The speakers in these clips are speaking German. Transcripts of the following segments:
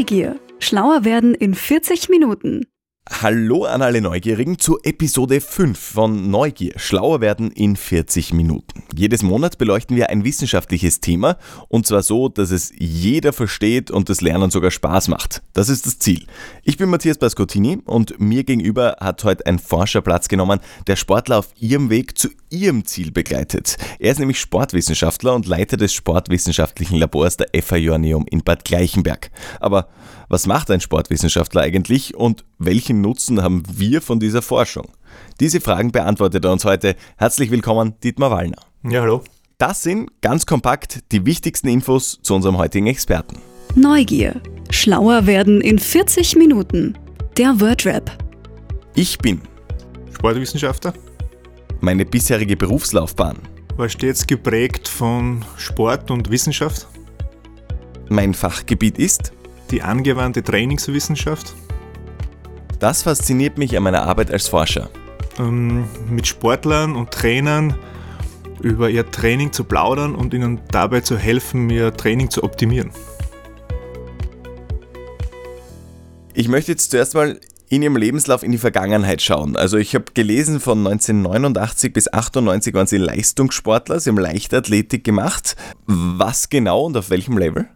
Neugier. Schlauer werden in 40 Minuten. Hallo an alle Neugierigen zu Episode 5 von Neugier. Schlauer werden in 40 Minuten. Jedes Monat beleuchten wir ein wissenschaftliches Thema und zwar so, dass es jeder versteht und das Lernen sogar Spaß macht. Das ist das Ziel. Ich bin Matthias Bascottini und mir gegenüber hat heute ein Forscher Platz genommen, der Sportler auf ihrem Weg zu ihrem Ziel begleitet. Er ist nämlich Sportwissenschaftler und Leiter des sportwissenschaftlichen Labors der FA Joanneum in Bad Gleichenberg. Aber was macht ein Sportwissenschaftler eigentlich und welchen Nutzen haben wir von dieser Forschung? Diese Fragen beantwortet er uns heute. Herzlich willkommen, Dietmar Wallner. Ja, hallo. Das sind ganz kompakt die wichtigsten Infos zu unserem heutigen Experten. Neugier. Schlauer werden in 40 Minuten. Der Wordrap. Ich bin Sportwissenschaftler meine bisherige Berufslaufbahn. war stets geprägt von Sport und Wissenschaft, Mein Fachgebiet ist die angewandte Trainingswissenschaft, Das fasziniert mich an meiner Arbeit als Forscher. ähm, mit Sportlern und Trainern über ihr Training zu plaudern und ihnen dabei zu helfen, ihr Training zu optimieren. Ich möchte jetzt zuerst mal in Ihrem Lebenslauf in die Vergangenheit schauen. Also ich habe gelesen, von 1989 bis 98 waren Sie Leistungssportler, Sie haben Leichtathletik gemacht. Was genau und auf welchem Level?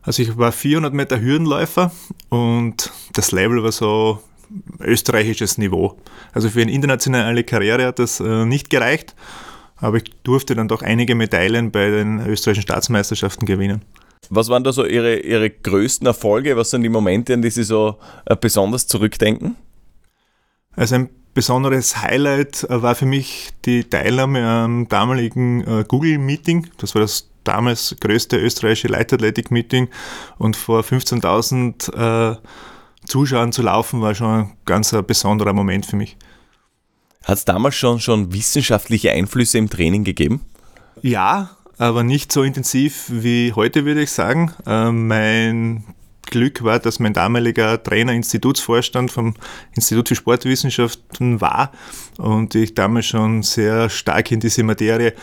Also ich war 400 Meter Hürdenläufer und das Level war so österreichisches Niveau. Also für eine internationale Karriere hat das äh, nicht gereicht, aber ich durfte dann doch einige Medaillen bei den österreichischen Staatsmeisterschaften gewinnen. Was waren da so Ihre, Ihre größten Erfolge? Was sind die Momente, an die Sie so äh, besonders zurückdenken? Also ein besonderes Highlight äh, war für mich die Teilnahme am damaligen äh, Google-Meeting. Das war das damals größte österreichische Leichtathletik-Meeting und vor 15.000 äh, Zuschauern zu laufen war schon ein ganz besonderer Moment für mich. Hat es damals schon, schon wissenschaftliche Einflüsse im Training gegeben? Ja, aber nicht so intensiv wie heute, würde ich sagen. Äh, mein Glück war, dass mein damaliger Trainer Institutsvorstand vom Institut für Sportwissenschaften war und ich damals schon sehr stark in diese Materie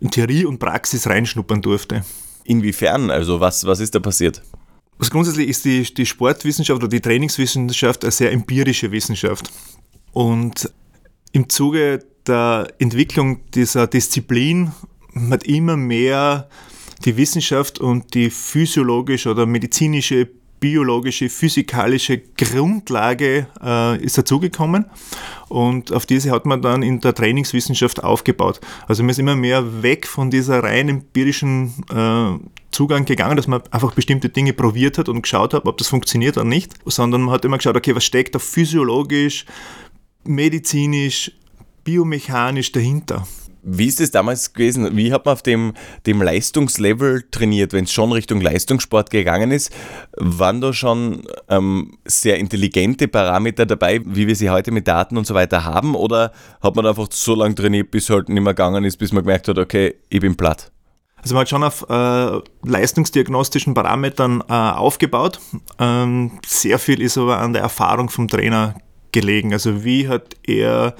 in Theorie und Praxis reinschnuppern durfte. Inwiefern? Also was, was ist da passiert? Also grundsätzlich ist die, die Sportwissenschaft oder die Trainingswissenschaft eine sehr empirische Wissenschaft. Und im Zuge der Entwicklung dieser Disziplin hat immer mehr die Wissenschaft und die physiologische oder medizinische, biologische, physikalische Grundlage äh, ist dazugekommen und auf diese hat man dann in der Trainingswissenschaft aufgebaut. Also man ist immer mehr weg von dieser rein empirischen äh, Zugang gegangen, dass man einfach bestimmte Dinge probiert hat und geschaut hat, ob das funktioniert oder nicht, sondern man hat immer geschaut, okay, was steckt da physiologisch, medizinisch, biomechanisch dahinter. Wie ist es damals gewesen? Wie hat man auf dem, dem Leistungslevel trainiert, wenn es schon Richtung Leistungssport gegangen ist? Waren da schon ähm, sehr intelligente Parameter dabei, wie wir sie heute mit Daten und so weiter haben? Oder hat man einfach so lange trainiert, bis halt nicht mehr gegangen ist, bis man gemerkt hat, okay, ich bin platt? Also man hat schon auf äh, leistungsdiagnostischen Parametern äh, aufgebaut. Ähm, sehr viel ist aber an der Erfahrung vom Trainer gelegen. Also wie hat er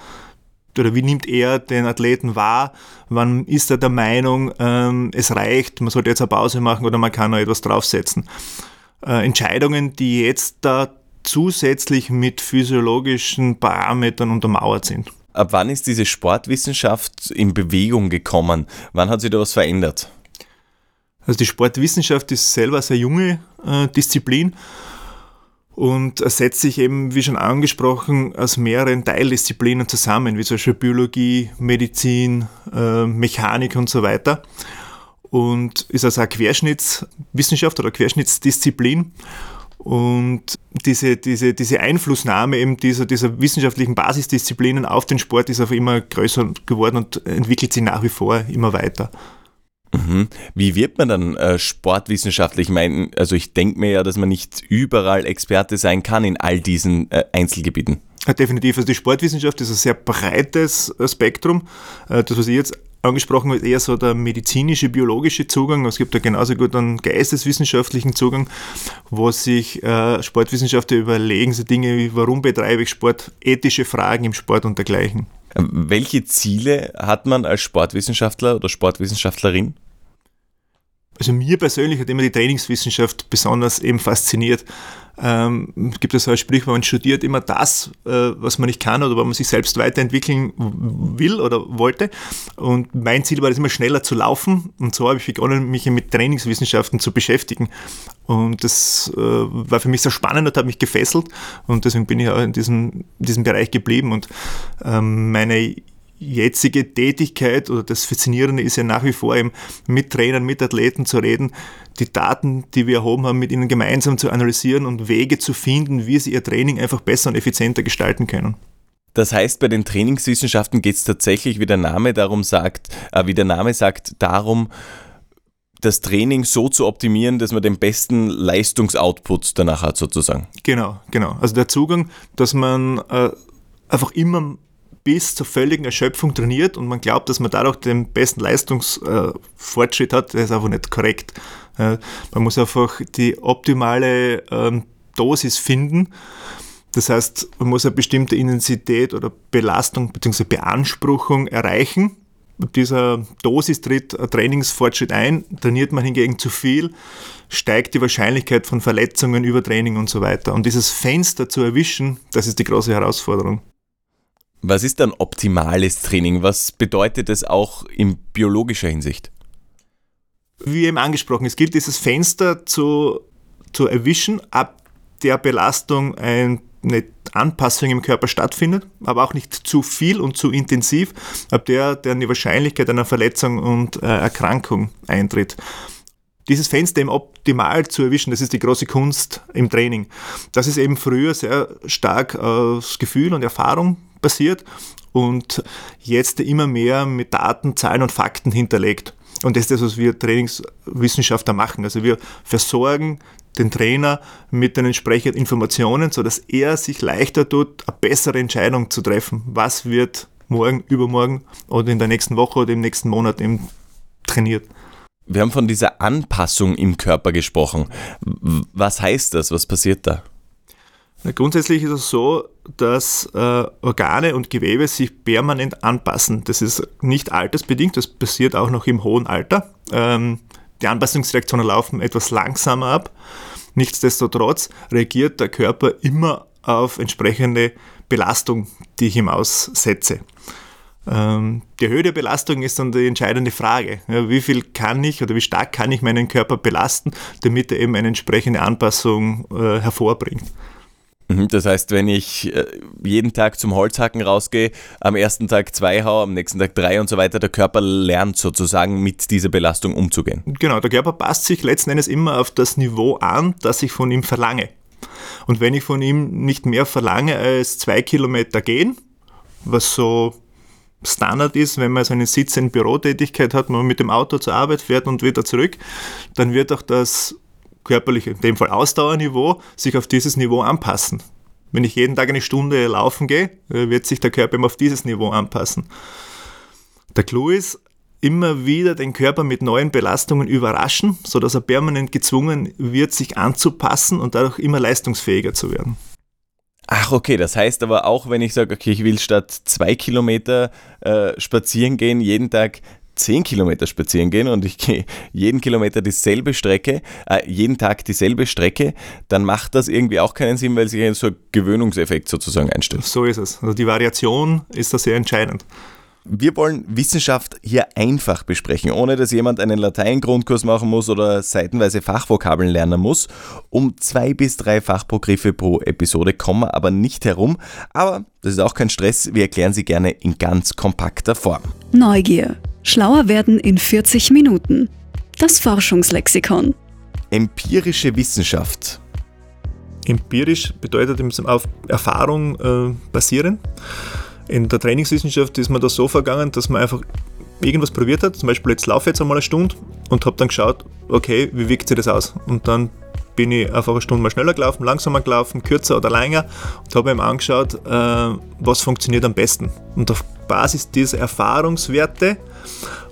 oder wie nimmt er den Athleten wahr? Wann ist er der Meinung, ähm, es reicht, man sollte jetzt eine Pause machen oder man kann noch etwas draufsetzen? Äh, Entscheidungen, die jetzt da zusätzlich mit physiologischen Parametern untermauert sind. Ab wann ist diese Sportwissenschaft in Bewegung gekommen? Wann hat sich da was verändert? Also die Sportwissenschaft ist selber eine sehr junge äh, Disziplin und setzt sich eben, wie schon angesprochen, aus mehreren Teildisziplinen zusammen, wie zum Beispiel Biologie, Medizin, äh, Mechanik und so weiter. Und ist also eine Querschnittswissenschaft oder Querschnittsdisziplin. Und diese, diese, diese Einflussnahme eben dieser, dieser wissenschaftlichen Basisdisziplinen auf den Sport ist einfach immer größer geworden und entwickelt sich nach wie vor immer weiter. Mhm. Wie wird man dann äh, sportwissenschaftlich? Ich meine, also ich denke mir ja, dass man nicht überall Experte sein kann in all diesen äh, Einzelgebieten. Ja, definitiv. Also die Sportwissenschaft ist ein sehr breites äh, Spektrum. Äh, Das, was ich jetzt angesprochen ist eher so der medizinische, biologische Zugang. Es gibt da genauso gut einen geisteswissenschaftlichen Zugang, wo sich äh, Sportwissenschaftler überlegen, so Dinge wie, warum betreibe ich Sport, ethische Fragen im Sport und dergleichen. Äh, Welche Ziele hat man als Sportwissenschaftler oder Sportwissenschaftlerin? Also mir persönlich hat immer die Trainingswissenschaft besonders eben fasziniert. Ähm, gibt es so ein Sprichwort, man studiert immer das, äh, was man nicht kann oder wo man sich selbst weiterentwickeln will oder wollte. Und mein Ziel war es immer schneller zu laufen und so habe ich begonnen, mich mit Trainingswissenschaften zu beschäftigen. Und das äh, war für mich sehr spannend und hat mich gefesselt und deswegen bin ich auch in diesem, diesem Bereich geblieben und ähm, meine jetzige Tätigkeit oder das Faszinierende ist ja nach wie vor eben mit Trainern, mit Athleten zu reden, die Daten, die wir erhoben haben, mit ihnen gemeinsam zu analysieren und Wege zu finden, wie sie ihr Training einfach besser und effizienter gestalten können. Das heißt, bei den Trainingswissenschaften geht es tatsächlich, wie der Name darum sagt, äh, wie der Name sagt, darum, das Training so zu optimieren, dass man den besten Leistungsoutput danach hat, sozusagen. Genau, genau. Also der Zugang, dass man äh, einfach immer bis zur völligen Erschöpfung trainiert und man glaubt, dass man dadurch den besten Leistungsfortschritt hat, das ist einfach nicht korrekt. Man muss einfach die optimale ähm, Dosis finden. Das heißt, man muss eine bestimmte Intensität oder Belastung bzw. Beanspruchung erreichen. Mit dieser Dosis tritt ein Trainingsfortschritt ein. Trainiert man hingegen zu viel, steigt die Wahrscheinlichkeit von Verletzungen, Übertraining und so weiter. Und dieses Fenster zu erwischen, das ist die große Herausforderung. Was ist dann optimales Training? Was bedeutet es auch in biologischer Hinsicht? Wie eben angesprochen, es gilt dieses Fenster zu, zu erwischen, ab der Belastung eine Anpassung im Körper stattfindet, aber auch nicht zu viel und zu intensiv, ab der dann die Wahrscheinlichkeit einer Verletzung und äh, Erkrankung eintritt. Dieses Fenster eben optimal zu erwischen, das ist die große Kunst im Training. Das ist eben früher sehr stark aus Gefühl und Erfahrung basiert und jetzt immer mehr mit Daten, Zahlen und Fakten hinterlegt. Und das ist das, was wir Trainingswissenschaftler machen. Also wir versorgen den Trainer mit den entsprechenden Informationen, sodass er sich leichter tut, eine bessere Entscheidung zu treffen. Was wird morgen, übermorgen oder in der nächsten Woche oder im nächsten Monat eben trainiert. Wir haben von dieser Anpassung im Körper gesprochen. Was heißt das? Was passiert da? Grundsätzlich ist es so, dass äh, Organe und Gewebe sich permanent anpassen. Das ist nicht altersbedingt, das passiert auch noch im hohen Alter. Ähm, die Anpassungsreaktionen laufen etwas langsamer ab. Nichtsdestotrotz reagiert der Körper immer auf entsprechende Belastung, die ich ihm aussetze. Ähm, die Höhe der Belastung ist dann die entscheidende Frage. Ja, wie viel kann ich oder wie stark kann ich meinen Körper belasten, damit er eben eine entsprechende Anpassung äh, hervorbringt. Mhm, das heißt, wenn ich äh, jeden Tag zum Holzhacken rausgehe, am ersten Tag zwei hau, am nächsten Tag drei und so weiter, der Körper lernt sozusagen mit dieser Belastung umzugehen. Genau, der Körper passt sich letzten Endes immer auf das Niveau an, das ich von ihm verlange. Und wenn ich von ihm nicht mehr verlange als zwei Kilometer gehen, was so Standard ist, wenn man so einen Sitz in Bürotätigkeit hat, man mit dem Auto zur Arbeit fährt und wieder zurück, dann wird auch das körperliche, in dem Fall Ausdauerniveau, sich auf dieses Niveau anpassen. Wenn ich jeden Tag eine Stunde laufen gehe, äh, wird sich der Körper immer auf dieses Niveau anpassen. Der Clou ist, immer wieder den Körper mit neuen Belastungen überraschen, sodass er permanent gezwungen wird, sich anzupassen und dadurch immer leistungsfähiger zu werden. Ach, okay, das heißt aber auch, wenn ich sage, okay, ich will statt zwei Kilometer äh, spazieren gehen, jeden Tag 10 Kilometer spazieren gehen und ich gehe jeden Kilometer dieselbe Strecke, äh, jeden Tag dieselbe Strecke, dann macht das irgendwie auch keinen Sinn, weil sich so ein Gewöhnungseffekt sozusagen einstellt. So ist es. Also die Variation ist da sehr entscheidend. Wir wollen Wissenschaft hier einfach besprechen, ohne dass jemand einen Latein-Grundkurs machen muss oder seitenweise Fachvokabeln lernen muss. Um zwei bis drei Fachbegriffe pro Episode kommen wir aber nicht herum. Aber das ist auch kein Stress, wir erklären sie gerne in ganz kompakter Form. Neugier Schlauer werden in 40 Minuten. Das Forschungslexikon. Empirische Wissenschaft. Empirisch bedeutet auf Erfahrung äh, basieren. In der Trainingswissenschaft ist man da so vergangen, dass man einfach irgendwas probiert hat. Zum Beispiel jetzt laufe ich jetzt einmal eine Stunde und habe dann geschaut, okay, wie wirkt sich das aus? Und dann bin ich einfach eine Stunde mal schneller gelaufen, langsamer gelaufen, kürzer oder länger und habe mir angeschaut, äh, was funktioniert am besten. Und auf Basis dieser Erfahrungswerte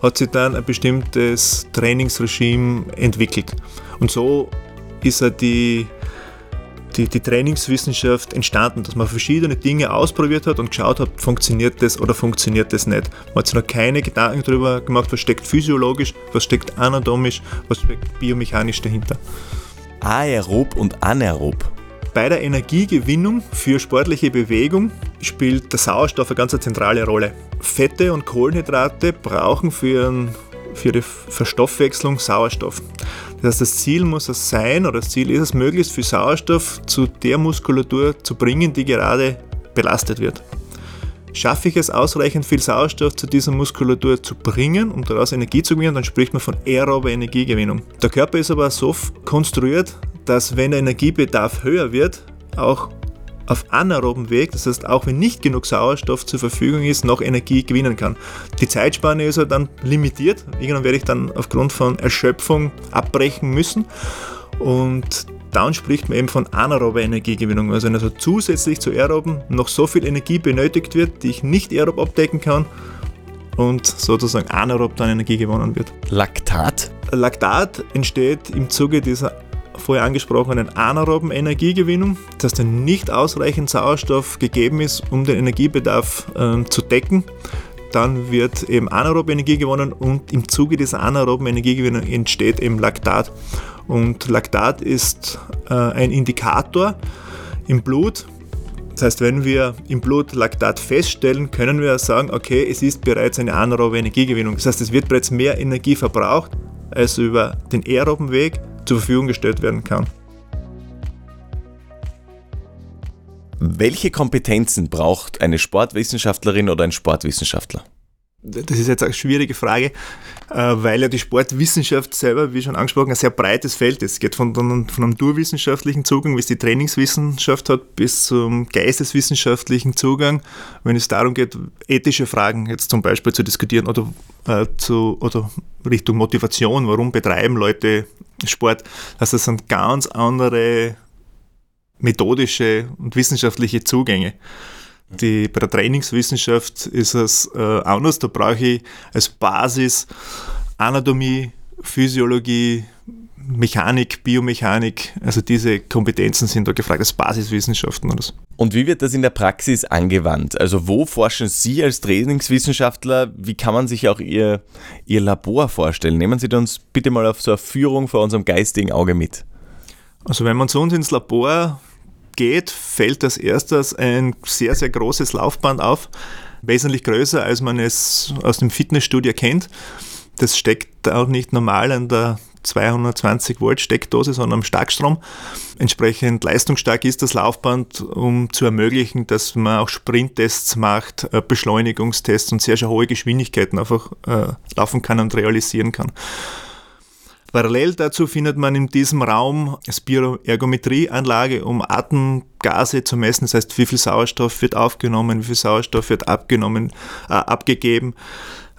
hat sich dann ein bestimmtes Trainingsregime entwickelt. Und so ist er die, die, die Trainingswissenschaft entstanden, dass man verschiedene Dinge ausprobiert hat und geschaut hat, funktioniert das oder funktioniert das nicht. Man hat sich noch keine Gedanken darüber gemacht, was steckt physiologisch, was steckt anatomisch, was steckt biomechanisch dahinter. Aerob und anaerob. Bei der Energiegewinnung für sportliche Bewegung spielt der Sauerstoff eine ganz zentrale Rolle. Fette und Kohlenhydrate brauchen für, ein, für die Verstoffwechslung Sauerstoff. Das heißt, das Ziel muss es sein, oder das Ziel ist es, möglichst viel Sauerstoff zu der Muskulatur zu bringen, die gerade belastet wird. Schaffe ich es, ausreichend viel Sauerstoff zu dieser Muskulatur zu bringen, um daraus Energie zu gewinnen, dann spricht man von aerober Energiegewinnung. Der Körper ist aber so konstruiert, dass wenn der Energiebedarf höher wird, auch auf anaeroben Weg, das heißt auch wenn nicht genug Sauerstoff zur Verfügung ist, noch Energie gewinnen kann. Die Zeitspanne ist halt dann limitiert. Irgendwann werde ich dann aufgrund von Erschöpfung abbrechen müssen. Und dann spricht man eben von anaerober Energiegewinnung. Also wenn also zusätzlich zu aeroben noch so viel Energie benötigt wird, die ich nicht aerob abdecken kann und sozusagen anaerob dann Energie gewonnen wird. Laktat? Laktat entsteht im Zuge dieser vorher angesprochenen anaeroben Energiegewinnung, dass dann nicht ausreichend Sauerstoff gegeben ist, um den Energiebedarf äh, zu decken. Dann wird eben anaerobe Energie gewonnen und im Zuge dieser anaeroben Energiegewinnung entsteht eben Laktat. Und Laktat ist äh, ein Indikator im Blut. Das heißt, wenn wir im Blut Laktat feststellen, können wir sagen, okay, es ist bereits eine anaerobe Energiegewinnung. Das heißt, es wird bereits mehr Energie verbraucht, als über den aeroben Weg zur Verfügung gestellt werden kann. Welche Kompetenzen braucht eine Sportwissenschaftlerin oder ein Sportwissenschaftler? Das ist jetzt eine schwierige Frage, äh, weil ja die Sportwissenschaft selber, wie schon angesprochen, ein sehr breites Feld ist. Es geht von, von einem naturwissenschaftlichen Zugang, wie es die Trainingswissenschaft hat, bis zum geisteswissenschaftlichen Zugang, wenn es darum geht, ethische Fragen jetzt zum Beispiel zu diskutieren oder, äh, zu, oder Richtung Motivation, warum betreiben Leute Sport. Also das sind ganz andere methodische und wissenschaftliche Zugänge. Die, bei der Trainingswissenschaft ist es äh, anders. Da brauche ich als Basis Anatomie, Physiologie, Mechanik, Biomechanik. Also diese Kompetenzen sind da gefragt als Basiswissenschaften. Oder so. Und wie wird das in der Praxis angewandt? Also wo forschen Sie als Trainingswissenschaftler? Wie kann man sich auch Ihr, Ihr Labor vorstellen? Nehmen Sie uns bitte mal auf so eine Führung vor unserem geistigen Auge mit. Also wenn man zu uns ins Labor geht, fällt als erstes ein sehr, sehr großes Laufband auf, wesentlich größer, als man es aus dem Fitnessstudio kennt. Das steckt auch nicht normal an der 220 Volt Steckdose, sondern am Starkstrom. Entsprechend leistungsstark ist das Laufband, um zu ermöglichen, dass man auch Sprinttests macht, äh, Beschleunigungstests und sehr, sehr hohe Geschwindigkeiten einfach äh, laufen kann und realisieren kann. Parallel dazu findet man in diesem Raum Spiroergometrieanlage, um Atemgase zu messen, das heißt, wie viel Sauerstoff wird aufgenommen, wie viel Sauerstoff wird abgenommen, äh, abgegeben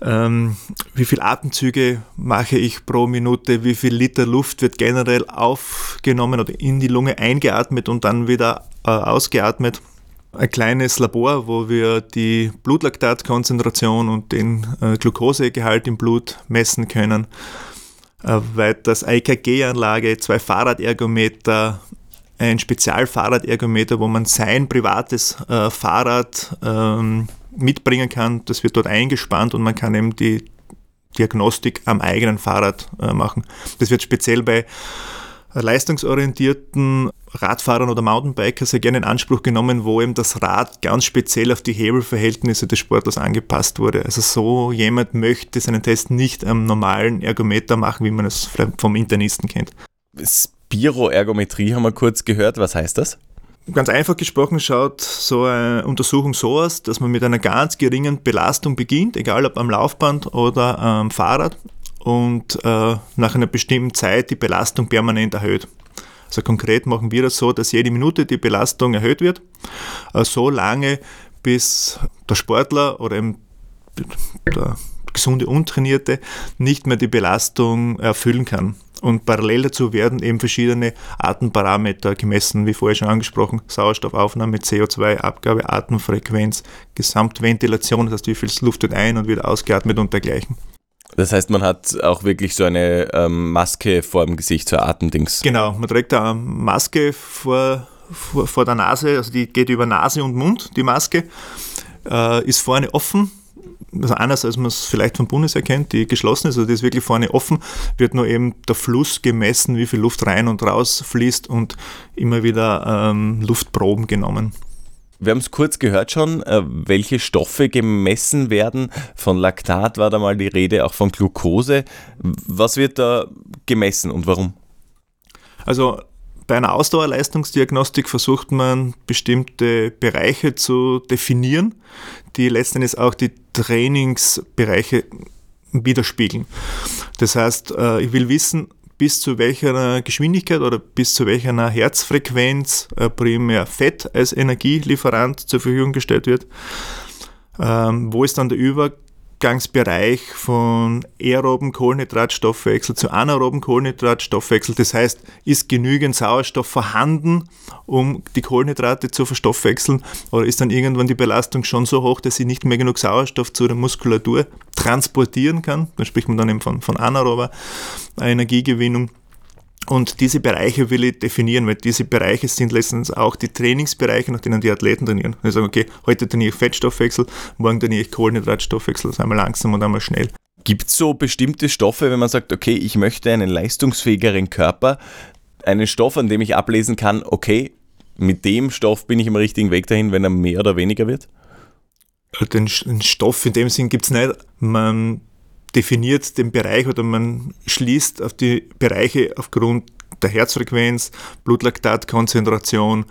ähm, wie viele Atemzüge mache ich pro Minute, wie viel Liter Luft wird generell aufgenommen oder in die Lunge eingeatmet und dann wieder äh, ausgeatmet. Ein kleines Labor, wo wir die Blutlaktatkonzentration und den äh, Glukosegehalt im Blut messen können. Äh, weiters EKG-Anlage, zwei Fahrradergometer, ein Spezialfahrradergometer, wo man sein privates äh, Fahrrad ähm, mitbringen kann. Das wird dort eingespannt und man kann eben die Diagnostik am eigenen Fahrrad äh, machen. Das wird speziell bei leistungsorientierten Radfahrern oder Mountainbiker sehr gerne in Anspruch genommen, wo eben das Rad ganz speziell auf die Hebelverhältnisse des Sportlers angepasst wurde. Also so jemand möchte seinen Test nicht am normalen Ergometer machen, wie man es vom Internisten kennt. Spiroergometrie haben wir kurz gehört. Was heißt das? Ganz einfach gesprochen schaut so eine Untersuchung so aus, dass man mit einer ganz geringen Belastung beginnt, egal ob am Laufband oder am Fahrrad, und äh, nach einer bestimmten Zeit die Belastung permanent erhöht. Also konkret machen wir das so, dass jede Minute die Belastung erhöht wird, äh, so lange bis der Sportler oder eben der gesunde Untrainierte nicht mehr die Belastung erfüllen kann. Und parallel dazu werden eben verschiedene Atemparameter gemessen, wie vorher schon angesprochen, Sauerstoffaufnahme, CO2-Abgabe, Atemfrequenz, Gesamtventilation, das heißt, wie viel Luft wird ein und wieder ausgeatmet und dergleichen. Das heißt, man hat auch wirklich so eine ähm, Maske vor dem Gesicht, so ein Atemdings. Genau, man trägt eine Maske vor vor, vor der Nase, also die geht über Nase und Mund, die Maske, äh, ist vorne offen, also anders als man es vielleicht vom Bundes erkennt, die geschlossen ist, also die ist wirklich vorne offen, wird nur eben der Fluss gemessen, wie viel Luft rein und raus fließt und immer wieder ähm, Luftproben genommen. Wir haben es kurz gehört schon, äh, welche Stoffe gemessen werden. Von Laktat war da mal die Rede, auch von Glucose. Was wird da gemessen und warum? Also bei einer Ausdauerleistungsdiagnostik versucht man bestimmte Bereiche zu definieren, die letztendlich auch die Trainingsbereiche widerspiegeln. Das heißt, äh, ich will wissen, bis zu welcher Geschwindigkeit oder bis zu welcher Herzfrequenz äh, primär Fett als Energielieferant zur Verfügung gestellt wird. Ähm, wo ist dann der Übergang? Übergangsbereich von aeroben Kohlenhydratstoffwechsel zu anaeroben Kohlenhydratstoffwechsel. Das heißt, ist genügend Sauerstoff vorhanden, um die Kohlenhydrate zu verstoffwechseln? Oder ist dann irgendwann die Belastung schon so hoch, dass sie nicht mehr genug Sauerstoff zu der Muskulatur transportieren kann? Da spricht man dann eben von, von anaerober Energiegewinnung. Und diese Bereiche will ich definieren, weil diese Bereiche sind letztens auch die Trainingsbereiche, nach denen die Athleten trainieren. Die sagen, okay, heute trainiere ich Fettstoffwechsel, morgen trainiere ich Kohlenhydratstoffwechsel, das einmal langsam und einmal schnell. Gibt es so bestimmte Stoffe, wenn man sagt, okay, ich möchte einen leistungsfähigeren Körper, einen Stoff, an dem ich ablesen kann, okay, mit dem Stoff bin ich im richtigen Weg dahin, wenn er mehr oder weniger wird? Den, Stoff in dem Sinn gibt es nicht. Man definiert den Bereich oder man schließt auf die Bereiche aufgrund der Herzfrequenz, Blutlaktatkonzentration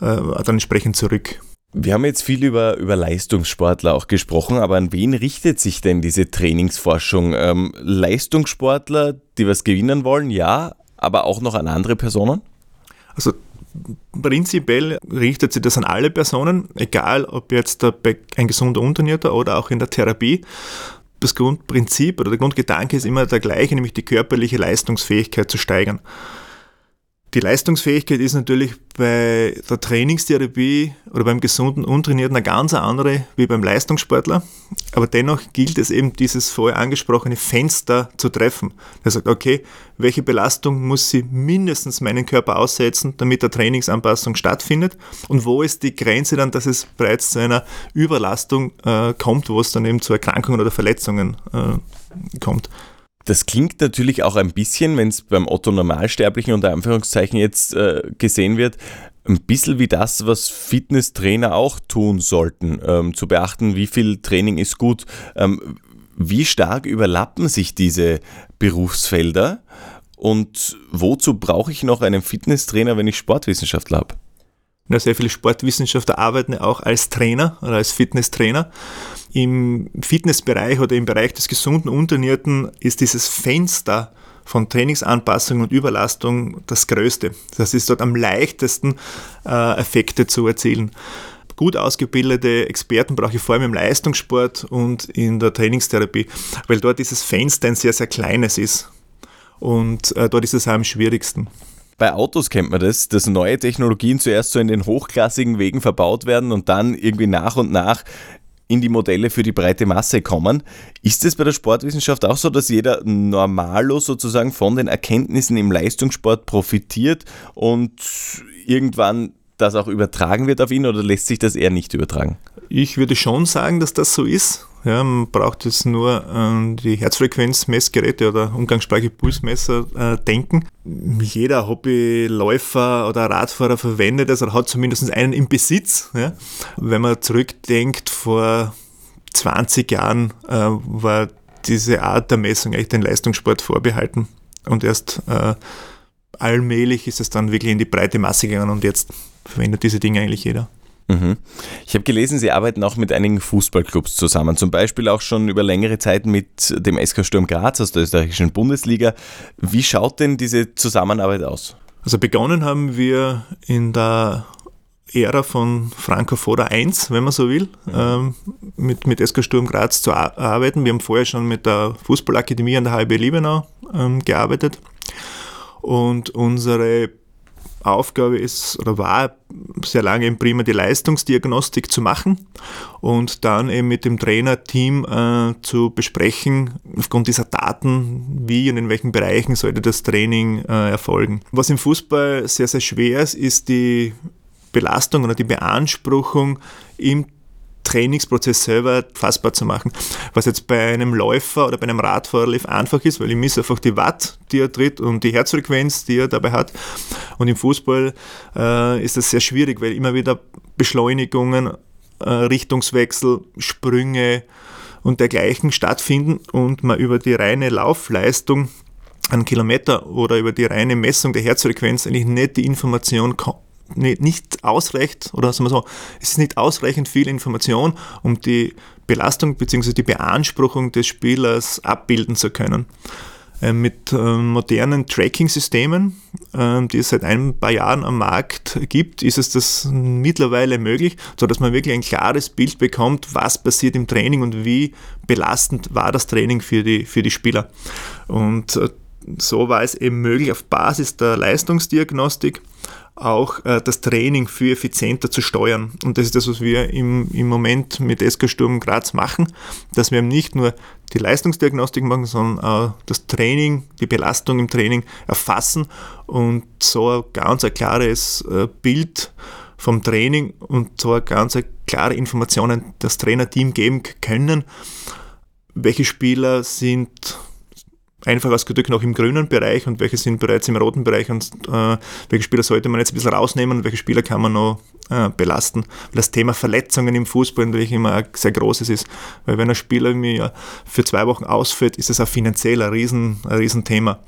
äh, dann entsprechend zurück. Wir haben jetzt viel über, über Leistungssportler auch gesprochen, aber an wen richtet sich denn diese Trainingsforschung? Ähm, Leistungssportler, die was gewinnen wollen, ja, aber auch noch an andere Personen? Also prinzipiell richtet sich das an alle Personen, egal ob jetzt ein gesunder Untrainierter oder auch in der Therapie das Grundprinzip oder der Grundgedanke ist immer der gleiche, nämlich die körperliche Leistungsfähigkeit zu steigern. Die Leistungsfähigkeit ist natürlich bei der Trainingstherapie oder beim gesunden Untrainierten eine ganz andere wie beim Leistungssportler. Aber dennoch gilt es eben, dieses vorher angesprochene Fenster zu treffen. Er sagt, okay, welche Belastung muss sie mindestens meinen Körper aussetzen, damit der Trainingsanpassung stattfindet? Und wo ist die Grenze dann, dass es bereits zu einer Überlastung äh, kommt, wo es dann eben zu Erkrankungen oder Verletzungen äh, kommt? Das klingt natürlich auch ein bisschen, wenn es beim Otto Normalsterblichen unter Anführungszeichen jetzt äh, gesehen wird, ein bisschen wie das, was Fitnesstrainer auch tun sollten, ähm, zu beachten, wie viel Training ist gut. Ähm, wie stark überlappen sich diese Berufsfelder und wozu brauche ich noch einen Fitnesstrainer, wenn ich Sportwissenschaftler habe? Ja, sehr viele Sportwissenschaftler arbeiten auch als Trainer oder als Fitnesstrainer. Im Fitnessbereich oder im Bereich des gesunden Untrainierten ist dieses Fenster von Trainingsanpassung und Überlastung das größte. Das ist dort am leichtesten äh, Effekte zu erzielen. Gut ausgebildete Experten brauche ich vor allem im Leistungssport und in der Trainingstherapie, weil dort dieses Fenster ein sehr, sehr kleines ist. Und äh, dort ist es auch am schwierigsten. Bei Autos kennt man das, dass neue Technologien zuerst so in den hochklassigen Wegen verbaut werden und dann irgendwie nach und nach in die Modelle für die breite Masse kommen. Ist es bei der Sportwissenschaft auch so, dass jeder Normalo sozusagen von den Erkenntnissen im Leistungssport profitiert und irgendwann das auch übertragen wird auf ihn oder lässt sich das eher nicht übertragen? Ich würde schon sagen, dass das so ist. Ja, man braucht jetzt nur an die Herzfrequenzmessgeräte oder umgangssprachliche Pulsmesser äh, denken. Jeder Hobbyläufer oder Radfahrer verwendet es oder hat zumindest einen im Besitz. Ja. Wenn man zurückdenkt, vor 20 Jahren äh, war diese Art der Messung eigentlich den Leistungssport vorbehalten. Und erst äh, allmählich ist es dann wirklich in die breite Masse gegangen und jetzt verwendet diese Dinge eigentlich jeder. Mhm. Ich habe gelesen, Sie arbeiten auch mit einigen Fußballclubs zusammen, zum Beispiel auch schon über längere Zeit mit dem SK Sturm Graz aus der österreichischen Bundesliga. Wie schaut denn diese Zusammenarbeit aus? Also begonnen haben wir in der Ära von Franco Foda 1, wenn man so will, mhm. ähm, mit, mit SK Sturm Graz zu arbeiten. Wir haben vorher schon mit der Fußballakademie an der HB Liebenau ähm, gearbeitet. Und unsere Aufgabe ist oder war sehr lange im Prima die Leistungsdiagnostik zu machen und dann eben mit dem Trainerteam äh, zu besprechen, aufgrund dieser Daten, wie und in welchen Bereichen sollte das Training äh, erfolgen. Was im Fußball sehr, sehr schwer ist, ist die Belastung oder die Beanspruchung im Trainingsprozess selber fassbar zu machen. Was jetzt bei einem Läufer oder bei einem Radfahrer einfach ist, weil ich misse einfach die Watt, die er tritt und die Herzfrequenz, die er dabei hat. Und im Fußball äh, ist das sehr schwierig, weil immer wieder Beschleunigungen, äh, Richtungswechsel, Sprünge und dergleichen stattfinden und man über die reine Laufleistung an Kilometer oder über die reine Messung der Herzfrequenz eigentlich nicht die Information nicht ausreicht, oder sagen wir so, es ist nicht ausreichend viel Information, um die Belastung bzw. die Beanspruchung des Spielers abbilden zu können. Ähm, mit ähm, modernen Tracking-Systemen, ähm, die es seit ein paar Jahren am Markt gibt, ist es das mittlerweile möglich, sodass man wirklich ein klares Bild bekommt, was passiert im Training und wie belastend war das Training für die, für die Spieler. Und äh, so war es eben möglich, auf Basis der Leistungsdiagnostik auch äh, das Training für effizienter zu steuern. Und das ist das, was wir im, im Moment mit SK Sturm Graz machen, dass wir nicht nur die Leistungsdiagnostik machen, sondern auch das Training, die Belastung im Training erfassen und so ein ganz ein klares äh, Bild vom Training und so ganz klare Informationen das Trainerteam geben können. Welche Spieler sind einfach ausgedrückt noch im grünen Bereich und welche sind bereits im roten Bereich und äh, welche Spieler sollte man jetzt ein bisschen rausnehmen und welche Spieler kann man noch äh, belasten. Weil das Thema Verletzungen im Fußball natürlich immer ein sehr großes ist. Weil wenn ein Spieler mir für zwei Wochen ausfällt, ist das auch finanziell ein, Riesen, ein Riesenthema.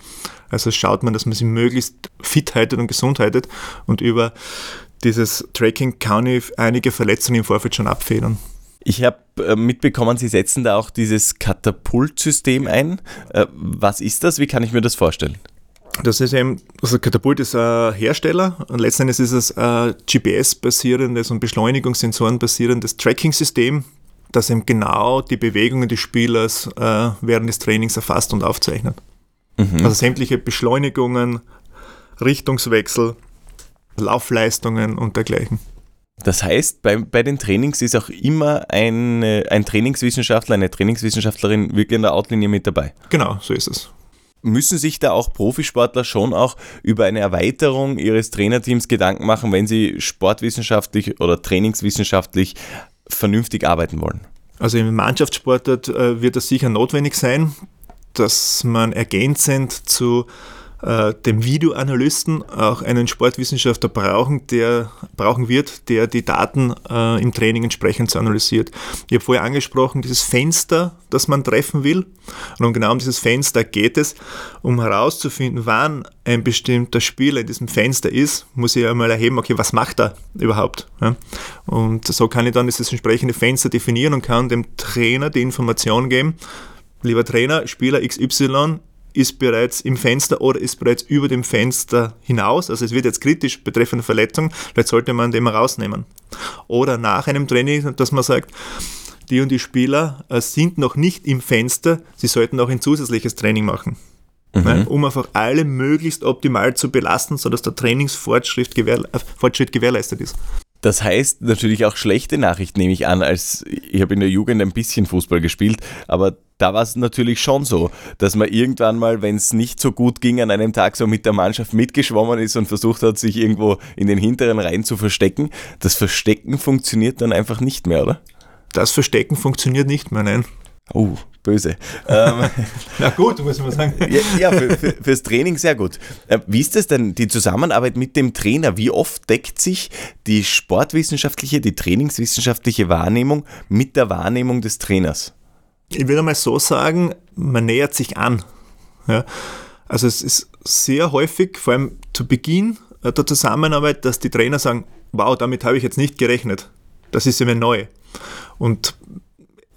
Also schaut man, dass man sie möglichst fit haltet und gesund haltet und über dieses Tracking kann ich einige Verletzungen im Vorfeld schon abfedern. Ich habe äh, mitbekommen, Sie setzen da auch dieses Katapultsystem ein. Äh, was ist das? Wie kann ich mir das vorstellen? Das ist eben, also Katapult ist ein Hersteller und letzten Endes ist es ein GPS-basierendes und Beschleunigungssensoren basierendes Tracking-System, das eben genau die Bewegungen des Spielers äh, während des Trainings erfasst und aufzeichnet. Mhm. Also sämtliche Beschleunigungen, Richtungswechsel, Laufleistungen und dergleichen. Das heißt, bei, bei den Trainings ist auch immer ein, ein Trainingswissenschaftler, eine Trainingswissenschaftlerin wirklich in der Outlinie mit dabei. Genau, so ist es. Müssen sich da auch Profisportler schon auch über eine Erweiterung ihres Trainerteams Gedanken machen, wenn sie sportwissenschaftlich oder trainingswissenschaftlich vernünftig arbeiten wollen? Also im Mannschaftssport äh, wird das sicher notwendig sein, dass man ergänzend zu äh, dem Videoanalysten auch einen Sportwissenschaftler brauchen, der brauchen wird, der die Daten äh, im Training entsprechend analysiert. Ich habe vorher angesprochen, dieses Fenster, das man treffen will. Und um genau um dieses Fenster geht es, um herauszufinden, wann ein bestimmter Spieler in diesem Fenster ist, muss ich einmal erheben, okay, was macht er überhaupt? Ja? Und so kann ich dann dieses entsprechende Fenster definieren und kann dem Trainer die Information geben, lieber Trainer, Spieler XY ist bereits im Fenster oder ist bereits über dem Fenster hinaus. Also es wird jetzt kritisch betreffend Verletzung, vielleicht sollte man den mal rausnehmen. Oder nach einem Training, dass man sagt, die und die Spieler äh, sind noch nicht im Fenster, sie sollten auch ein zusätzliches Training machen. Mhm. um einfach alle möglichst optimal zu belasten, sodass der Trainingsfortschritt äh, gewährleistet ist. Das heißt natürlich auch schlechte Nachricht, nehme ich an, als ich habe in der Jugend ein bisschen Fußball gespielt, aber da war es natürlich schon so, dass man irgendwann mal, wenn es nicht so gut ging, an einem Tag so mit der Mannschaft mitgeschwommen ist und versucht hat, sich irgendwo in den hinteren Reihen zu verstecken. Das Verstecken funktioniert dann einfach nicht mehr, oder? Das Verstecken funktioniert nicht mehr, nein. Oh, böse. ähm, Na gut, muss man sagen. ja, ja für, für, fürs Training sehr gut. Äh, wie ist das denn, die Zusammenarbeit mit dem Trainer? Wie oft deckt sich die sportwissenschaftliche, die trainingswissenschaftliche Wahrnehmung mit der Wahrnehmung des Trainers? Ich würde mal so sagen, man nähert sich an. Ja. Also es ist sehr häufig, vor allem zu Beginn der Zusammenarbeit, dass die Trainer sagen, wow, damit habe ich jetzt nicht gerechnet. Das ist immer neu. Und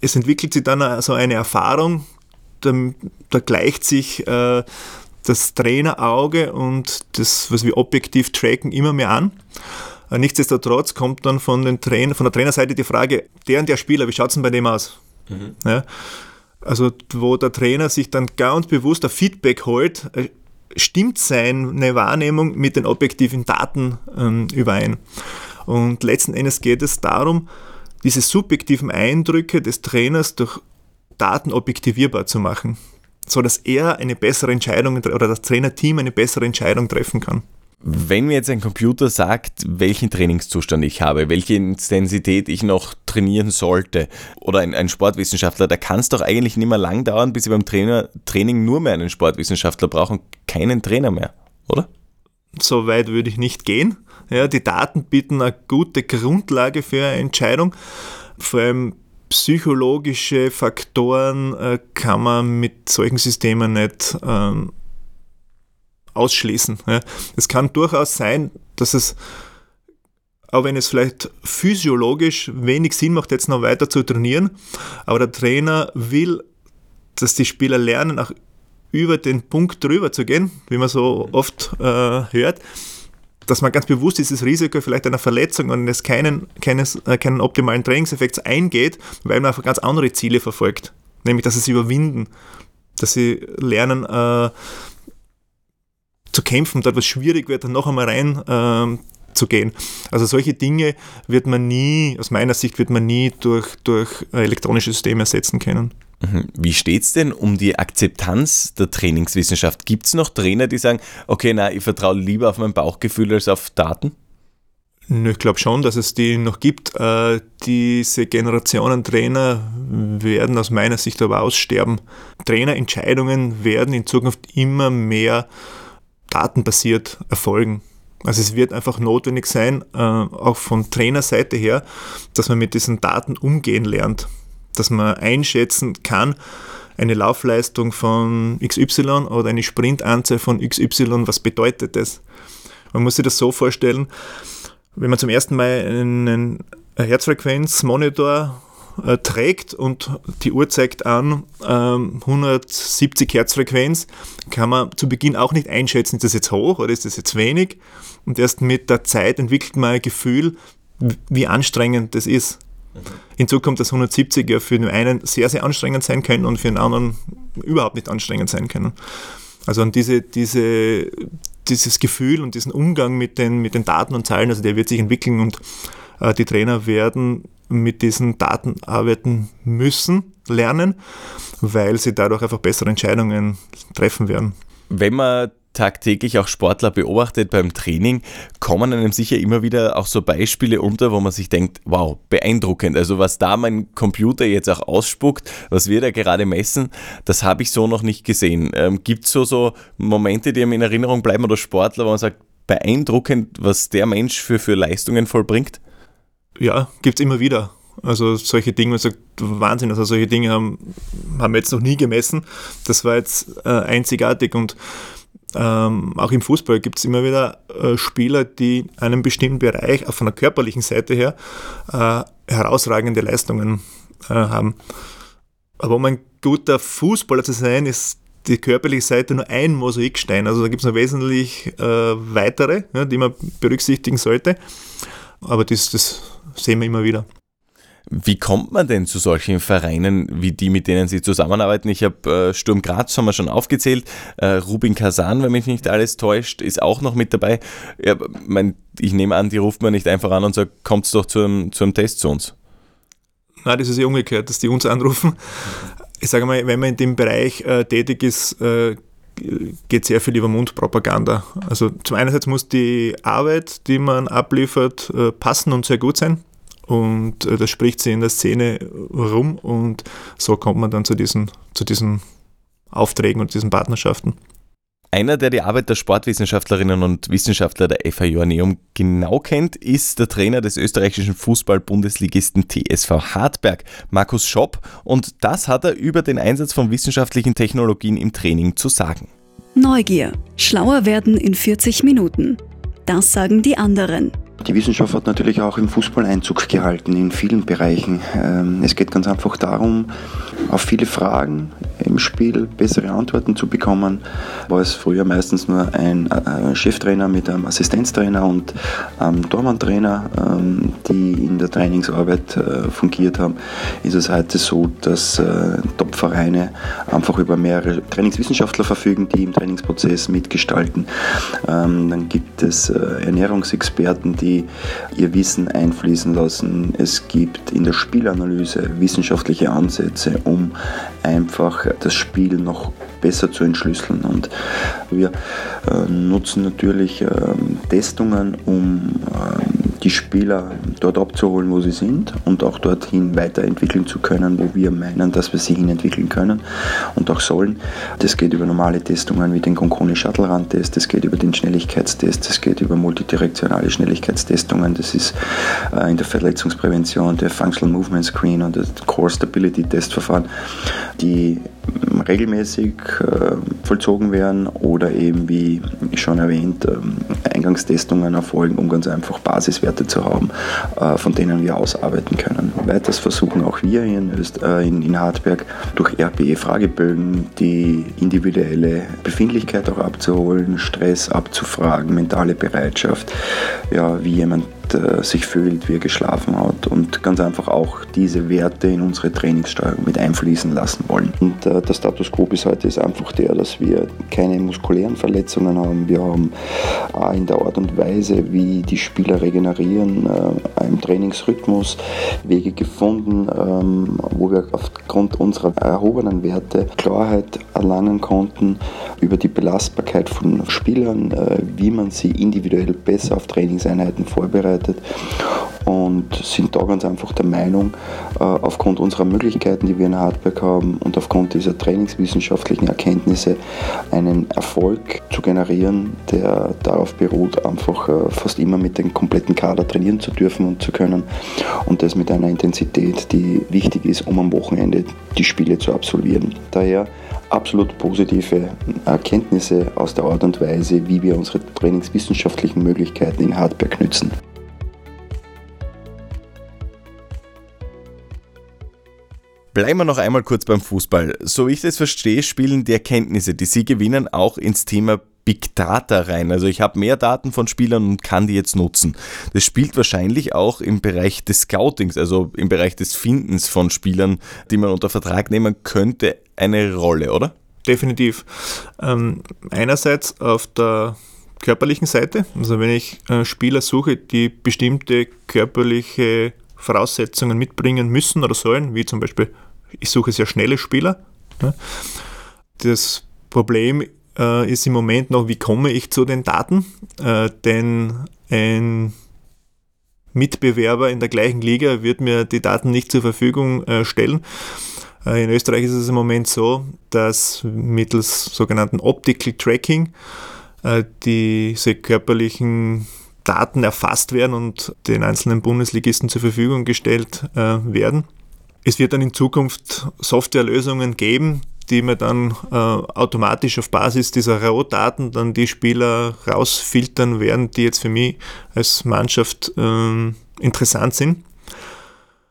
es entwickelt sich dann also eine Erfahrung, da, da gleicht sich äh, das Trainerauge und das, was wir objektiv tracken, immer mehr an. Äh, nichtsdestotrotz kommt dann von, den Trainer, von der Trainerseite die Frage, der und der Spieler, wie schaut es denn bei dem aus? Mhm. Ja, also wo der Trainer sich dann ganz bewusst ein Feedback holt, äh, stimmt seine Wahrnehmung mit den objektiven Daten ähm, überein. Und letzten Endes geht es darum, diese subjektiven Eindrücke des Trainers durch Daten objektivierbar zu machen, so dass er eine bessere Entscheidung oder das Trainerteam eine bessere Entscheidung treffen kann. Wenn mir jetzt ein Computer sagt, welchen Trainingszustand ich habe, welche Intensität ich noch trainieren sollte, oder ein, ein Sportwissenschaftler, da kann es doch eigentlich nicht mehr lang dauern, bis ich beim Trainer, Training nur mehr einen Sportwissenschaftler brauche und keinen Trainer mehr, oder? So weit würde ich nicht gehen. Ja, die Daten bieten eine gute Grundlage für eine Entscheidung. Vor allem psychologische Faktoren äh, kann man mit solchen Systemen nicht ähm, ausschließen. Ja. Es kann durchaus sein, dass es, auch wenn es vielleicht physiologisch wenig Sinn macht, jetzt noch weiter zu trainieren, aber der Trainer will, dass die Spieler lernen, auch über den Punkt drüber zu gehen, wie man so oft äh, hört, dass man ganz bewusst dieses Risiko vielleicht einer Verletzung und eines keinen, keines, äh, keinen optimalen Trainingseffekts eingeht, weil man einfach ganz andere Ziele verfolgt. Nämlich, dass sie es überwinden, dass sie lernen äh, zu kämpfen, dort was schwierig wird, dann noch einmal rein äh, zu gehen. Also solche Dinge wird man nie, aus meiner Sicht, wird man nie durch, durch elektronische Systeme ersetzen können. Mhm. Wie steht es denn um die Akzeptanz der Trainingswissenschaft? Gibt es noch Trainer, die sagen, okay, na, ich vertraue lieber auf mein Bauchgefühl als auf Daten? Ich glaube schon, dass es die noch gibt. Äh, diese Generationen Trainer werden aus meiner Sicht aber aussterben. Trainerentscheidungen werden in Zukunft immer mehr datenbasiert erfolgen. Also es wird einfach notwendig sein, äh, auch von Trainerseite her, dass man mit diesen Daten umgehen lernt dass man einschätzen kann, eine Laufleistung von XY oder eine Sprintanzahl von XY, was bedeutet das? Man muss sich das so vorstellen, wenn man zum ersten Mal einen Herzfrequenzmonitor äh, trägt und die Uhr zeigt an ähm, 170 Herzfrequenz, kann man zu Beginn auch nicht einschätzen, ist das jetzt hoch oder ist das jetzt wenig. Und erst mit der Zeit entwickelt man ein Gefühl, wie anstrengend das ist. Hinzu kommt, dass 170 ja für den einen sehr, sehr anstrengend sein können und für den anderen überhaupt nicht anstrengend sein können. Also an diese, diese, dieses Gefühl und diesen Umgang mit den, mit den Daten und Zahlen, also der wird sich entwickeln und äh, die Trainer werden mit diesen Daten arbeiten müssen, lernen, weil sie dadurch einfach bessere Entscheidungen treffen werden. Wenn man tagtäglich auch Sportler beobachtet beim Training, kommen einem sicher immer wieder auch so Beispiele unter, wo man sich denkt, wow, beeindruckend. Also was da mein Computer jetzt auch ausspuckt, was wir da gerade messen, das habe ich so noch nicht gesehen. Ähm, Gibt es so, so Momente, die einem in Erinnerung bleiben oder Sportler, wo man sagt, beeindruckend, was der Mensch für, für Leistungen vollbringt? Ja, gibt es immer wieder. Also solche Dinge, man sagt, Wahnsinn, also solche Dinge haben, haben wir jetzt noch nie gemessen. Das war jetzt äh, einzigartig und ähm, auch im Fußball gibt es immer wieder äh, Spieler, die einen bestimmten Bereich, auch von der körperlichen Seite her, äh, herausragende Leistungen äh, haben. Aber um ein guter Fußballer zu sein, ist die körperliche Seite nur ein Mosaikstein. Also da gibt es noch wesentlich äh, weitere, ja, die man berücksichtigen sollte. Aber das, das sehen wir immer wieder. Wie kommt man denn zu solchen Vereinen wie die, mit denen Sie zusammenarbeiten? Ich habe äh, Sturm Graz haben wir schon aufgezählt, äh, Rubin Kazan, wenn mich nicht alles täuscht, ist auch noch mit dabei. Ja, mein, ich nehme an, die ruft man nicht einfach an und sagt, kommt doch zu einem, zu einem Test zu uns. Nein, das ist ja umgekehrt, dass die uns anrufen. Ich sage mal, wenn man in dem Bereich äh, tätig ist, äh, geht sehr viel über Mundpropaganda. Also zum einen muss die Arbeit, die man abliefert, äh, passen und sehr gut sein und äh, das spricht sich in der Szene rum und so kommt man dann zu diesen, zu diesen Aufträgen und diesen Partnerschaften. Einer, der die Arbeit der Sportwissenschaftlerinnen und Wissenschaftler der FA Joanneum genau kennt, ist der Trainer des österreichischen Fußball-Bundesligisten TSV Hartberg, Markus Schopp. Und das hat er über den Einsatz von wissenschaftlichen Technologien im Training zu sagen. Neugier. Schlauer werden in 40 Minuten. Das sagen die anderen. Die Wissenschaft hat natürlich auch im Fußball Einzug gehalten, in vielen Bereichen. Ähm, es geht ganz einfach darum, auf viele Fragen im Spiel bessere Antworten zu bekommen. War es früher meistens nur ein äh, Cheftrainer mit einem Assistenztrainer und einem Tormanntrainer, ähm, die in der Trainingsarbeit äh, fungiert haben, ist es heute so, dass äh, Top-Vereine einfach über mehrere Trainingswissenschaftler verfügen, die im Trainingsprozess mitgestalten. Ähm, dann gibt es Ernährungsexperten, die die ihr Wissen einfließen lassen. Es gibt in der Spielanalyse wissenschaftliche Ansätze, um einfach das Spiel noch besser zu entschlüsseln. Und wir äh, nutzen natürlich äh, Testungen, um ähm, die Spieler dort abzuholen, wo sie sind und auch dorthin weiterentwickeln zu können, wo wir meinen, dass wir sie hinentwickeln können und auch sollen. Das geht über normale Testungen wie den Conconi Shuttle Run Test, das geht über den Schnelligkeitstest, das geht über multidirektionale Schnelligkeitstestungen, das ist äh, in der Verletzungsprävention der Functional Movement Screen und das Core Stability Testverfahren, die regelmäßig äh, vollzogen werden oder eben, wie schon erwähnt, ähm, Eingangstestungen erfolgen, um ganz einfach Basiswerte zu haben, äh, von denen wir ausarbeiten können. Weiters versuchen auch wir in, Öst äh, in, in Hartberg durch RPE-Fragebögen die individuelle Befindlichkeit auch abzuholen, Stress abzufragen, mentale Bereitschaft, ja, wie jemand äh, sich fühlt, wie er geschlafen hat und ganz einfach auch diese Werte in unsere Trainingssteuerung mit einfließen lassen wollen. Und äh, der Status quo bis heute ist einfach der, dass wir keine muskulären Verletzungen haben. Wir haben äh, in der Art und Weise, wie die Spieler regenerieren, äh, im Trainingsrhythmus Wege gefunden, ähm, wo wir aufgrund unserer erhobenen Werte Klarheit erlangen konnten über die Belastbarkeit von Spielern, äh, wie man sie individuell besser auf Trainingseinheiten vorbereitet vorbereitet und sind da ganz einfach der Meinung, äh, aufgrund unserer Möglichkeiten, die wir in Hardback haben und aufgrund dieser trainingswissenschaftlichen Erkenntnisse einen Erfolg zu generieren, der darauf beruht, einfach äh, fast immer mit dem kompletten Kader trainieren zu dürfen und zu können und das mit einer Intensität, die wichtig ist, um am Wochenende die Spiele zu absolvieren. Daher absolut positive Erkenntnisse aus der Art und Weise, wie wir unsere trainingswissenschaftlichen Möglichkeiten in Hardback nützen. Bleiben wir noch einmal kurz beim Fußball. So wie ich das verstehe, spielen die Erkenntnisse, die Sie gewinnen, auch ins Thema Big Data rein. Also ich habe mehr Daten von Spielern und kann die jetzt nutzen. Das spielt wahrscheinlich auch im Bereich des Scoutings, also im Bereich des Findens von Spielern, die man unter Vertrag nehmen könnte, eine Rolle, oder? Definitiv. Ähm, einerseits auf der körperlichen Seite, also wenn ich äh, Spieler suche, die bestimmte körperliche Voraussetzungen mitbringen müssen oder sollen, wie zum Beispiel, ich suche sehr schnelle Spieler. Das Problem äh, ist im Moment noch, wie komme ich zu den Daten? Äh, denn ein Mitbewerber in der gleichen Liga wird mir die Daten nicht zur Verfügung äh, stellen. In Österreich ist es im Moment so, dass mittels sogenannten Optical Tracking diese körperlichen Daten erfasst werden und den einzelnen Bundesligisten zur Verfügung gestellt werden. Es wird dann in Zukunft Softwarelösungen geben, die mir dann äh, automatisch auf Basis dieser Rohdaten dann die Spieler rausfiltern werden, die jetzt für mich als Mannschaft äh, interessant sind.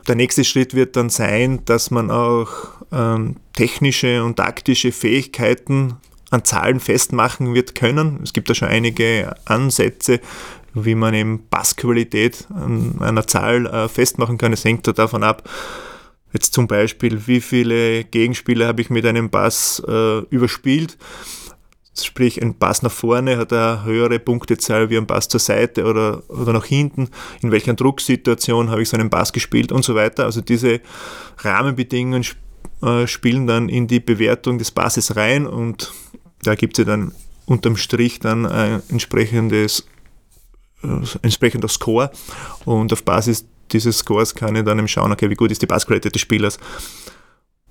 Der nächste Schritt wird dann sein, dass man auch ähm, technische und taktische Fähigkeiten an Zahlen festmachen wird können. Es gibt da schon einige Ansätze, wie man eben Passqualität an einer Zahl äh, festmachen kann. Es hängt da davon ab, jetzt zum Beispiel, wie viele Gegenspieler habe ich mit einem Pass äh, überspielt. Sprich, ein Pass nach vorne hat eine höhere Punktezahl wie ein Pass zur Seite oder, oder nach hinten. In welcher Drucksituation habe ich so einen Pass gespielt und so weiter. Also diese Rahmenbedingungen äh, spielen dann in die Bewertung des Passes rein und da gibt es ja dann unterm Strich dann ein entsprechendes äh, entsprechender Score und auf Basis dieses Scores kann ich dann eben schauen, okay, wie gut ist die Passqualität des Spielers.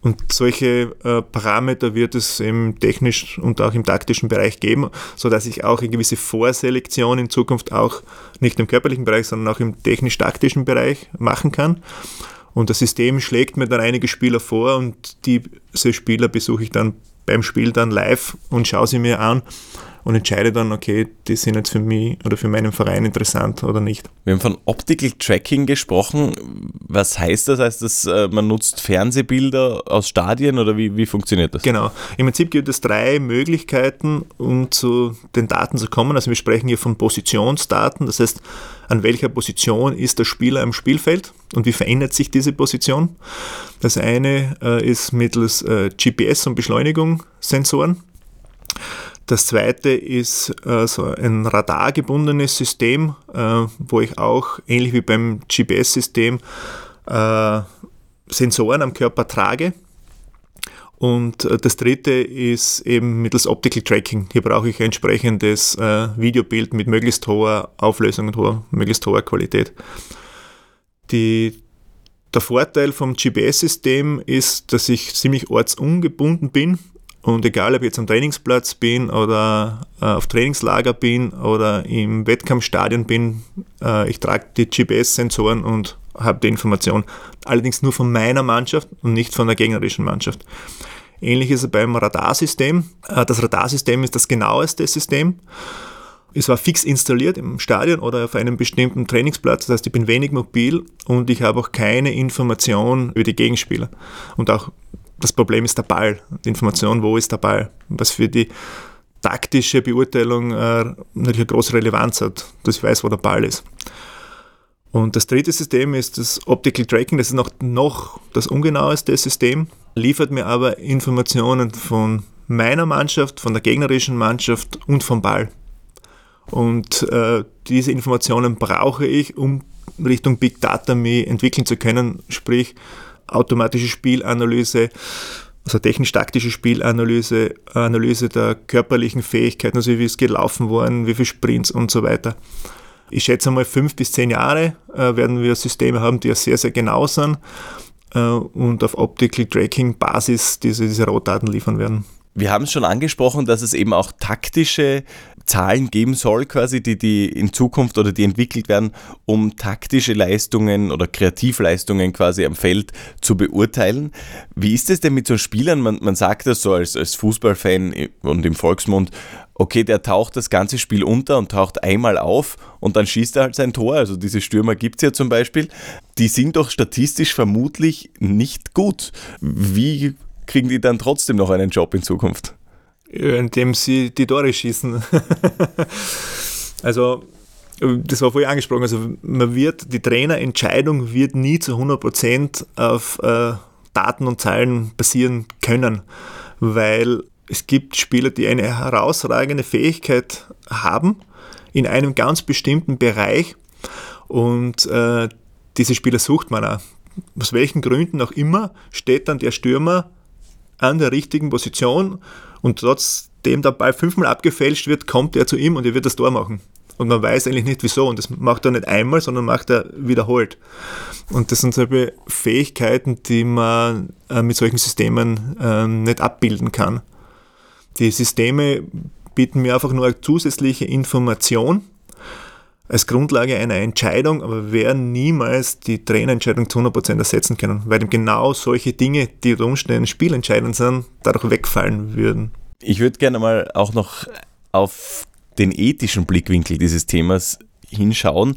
Und solche äh, Parameter wird es im technischen und auch im taktischen Bereich geben, sodass ich auch eine gewisse Vorselektion in Zukunft auch nicht im körperlichen Bereich, sondern auch im technisch-taktischen Bereich machen kann. Und das System schlägt mir dann einige Spieler vor und diese Spieler besuche ich dann beim Spiel dann live und schaue sie mir an und entscheide dann, okay, die sind jetzt für mich oder für meinen Verein interessant oder nicht. Wir haben von Optical Tracking gesprochen. Was heißt das? Heißt das, äh, man nutzt Fernsehbilder aus Stadien oder wie, wie funktioniert das? Genau. Im Prinzip gibt es drei Möglichkeiten, um zu den Daten zu kommen. Also wir sprechen hier von Positionsdaten, das heißt, an welcher Position ist der Spieler im Spielfeld und wie verändert sich diese Position. Das eine äh, ist mittels äh, GPS und Beschleunigung Sensoren. Das zweite ist äh, so ein radargebundenes System, äh, wo ich auch ähnlich wie beim GPS-System äh, Sensoren am Körper trage. Und äh, das dritte ist eben mittels Optical Tracking. Hier brauche ich ein entsprechendes äh, Videobild mit möglichst hoher Auflösung und hoher, möglichst hoher Qualität. Die, der Vorteil vom GPS-System ist, dass ich ziemlich ortsungebunden bin und egal, ob ich jetzt am Trainingsplatz bin oder äh, auf Trainingslager bin oder im Wettkampfstadion bin, äh, ich trage die GPS-Sensoren und habe die Information. Allerdings nur von meiner Mannschaft und nicht von der gegnerischen Mannschaft. Ähnlich ist es beim Radarsystem. Äh, das Radarsystem ist das genaueste System. Es war fix installiert im Stadion oder auf einem bestimmten Trainingsplatz. Das heißt, ich bin wenig mobil und ich habe auch keine Information über die Gegenspieler. Und auch das Problem ist der Ball. Die Information, wo ist der Ball? Was für die taktische Beurteilung äh, natürlich eine große Relevanz hat, dass ich weiß, wo der Ball ist. Und das dritte System ist das Optical Tracking, das ist noch, noch das ungenaueste System, liefert mir aber Informationen von meiner Mannschaft, von der gegnerischen Mannschaft und vom Ball. Und äh, diese Informationen brauche ich, um Richtung Big Data mich entwickeln zu können, sprich automatische Spielanalyse, also technisch-taktische Spielanalyse, Analyse der körperlichen Fähigkeiten, also wie es gelaufen worden, wie viele Sprints und so weiter ich schätze mal fünf bis zehn Jahre äh, werden wir Systeme haben, die ja sehr, sehr genau sind äh, und auf Optical Tracking Basis diese, diese Rohdaten liefern werden. Wir haben es schon angesprochen, dass es eben auch taktische Zahlen geben soll, quasi, die, die in Zukunft oder die entwickelt werden, um taktische Leistungen oder Kreativleistungen quasi am Feld zu beurteilen. Wie ist es denn mit so Spielern? Man, man sagt das so als, als Fußballfan und im Volksmund, okay, der taucht das ganze Spiel unter und taucht einmal auf und dann schießt er halt sein Tor. Also diese Stürmer gibt es ja zum Beispiel. Die sind doch statistisch vermutlich nicht gut. Wie kriegen die dann trotzdem noch einen Job in Zukunft? Indem sie die Tore schießen. also das war vorhin angesprochen, also man wird, die Trainerentscheidung wird nie zu 100% auf äh, Daten und Zahlen basieren können, weil es gibt Spieler, die eine herausragende Fähigkeit haben in einem ganz bestimmten Bereich und äh, diese Spieler sucht man auch. Aus welchen Gründen auch immer steht dann der Stürmer an der richtigen Position und trotzdem der Ball fünfmal abgefälscht wird, kommt er zu ihm und er wird das Tor machen. Und man weiß eigentlich nicht wieso. Und das macht er nicht einmal, sondern macht er wiederholt. Und das sind solche Fähigkeiten, die man äh, mit solchen Systemen äh, nicht abbilden kann. Die Systeme bieten mir einfach nur eine zusätzliche Information als Grundlage einer Entscheidung, aber werden niemals die Trainerentscheidung zu 100% ersetzen können, weil genau solche Dinge, die unter Umständen spielentscheidend sind, dadurch wegfallen würden. Ich würde gerne mal auch noch auf den ethischen Blickwinkel dieses Themas hinschauen.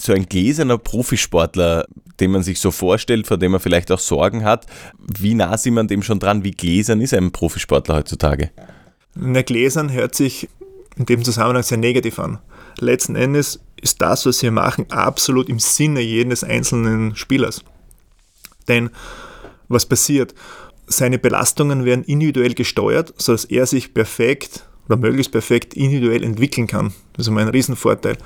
So ein gläserner Profisportler, den man sich so vorstellt, vor dem man vielleicht auch Sorgen hat, wie nah sind man dem schon dran? Wie gläsern ist ein Profisportler heutzutage? Na, Gläsern hört sich in dem Zusammenhang sehr negativ an. Letzten Endes ist das, was wir machen, absolut im Sinne jedes einzelnen Spielers. Denn was passiert? Seine Belastungen werden individuell gesteuert, sodass er sich perfekt oder möglichst perfekt individuell entwickeln kann. Das ist immer ein Riesenvorteil.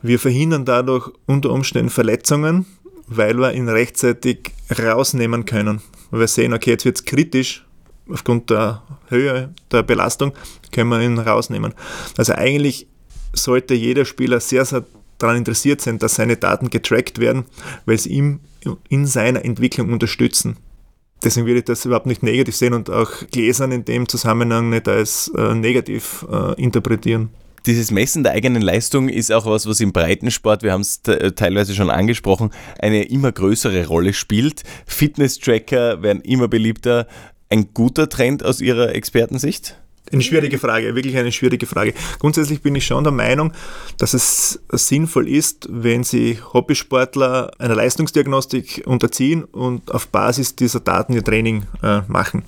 Wir verhindern dadurch unter Umständen Verletzungen, weil wir ihn rechtzeitig rausnehmen können. Weil wir sehen, okay, jetzt wird es kritisch, aufgrund der Höhe der Belastung können wir ihn rausnehmen. Also eigentlich sollte jeder Spieler sehr, sehr daran interessiert sein, dass seine Daten getrackt werden, weil sie ihm in seiner Entwicklung unterstützen. Deswegen würde ich das überhaupt nicht negativ sehen und auch Gläsern in dem Zusammenhang nicht als äh, negativ äh, interpretieren. Dieses Messen der eigenen Leistung ist auch was, was im Breitensport, wir haben es teilweise schon angesprochen, eine immer größere Rolle spielt. Fitness-Tracker werden immer beliebter ein guter Trend aus Ihrer Expertensicht? Eine schwierige Frage, wirklich eine schwierige Frage. Grundsätzlich bin ich schon der Meinung, dass es sinnvoll ist, wenn Sie Hobbysportler einer Leistungsdiagnostik unterziehen und auf Basis dieser Daten ihr Training äh, machen.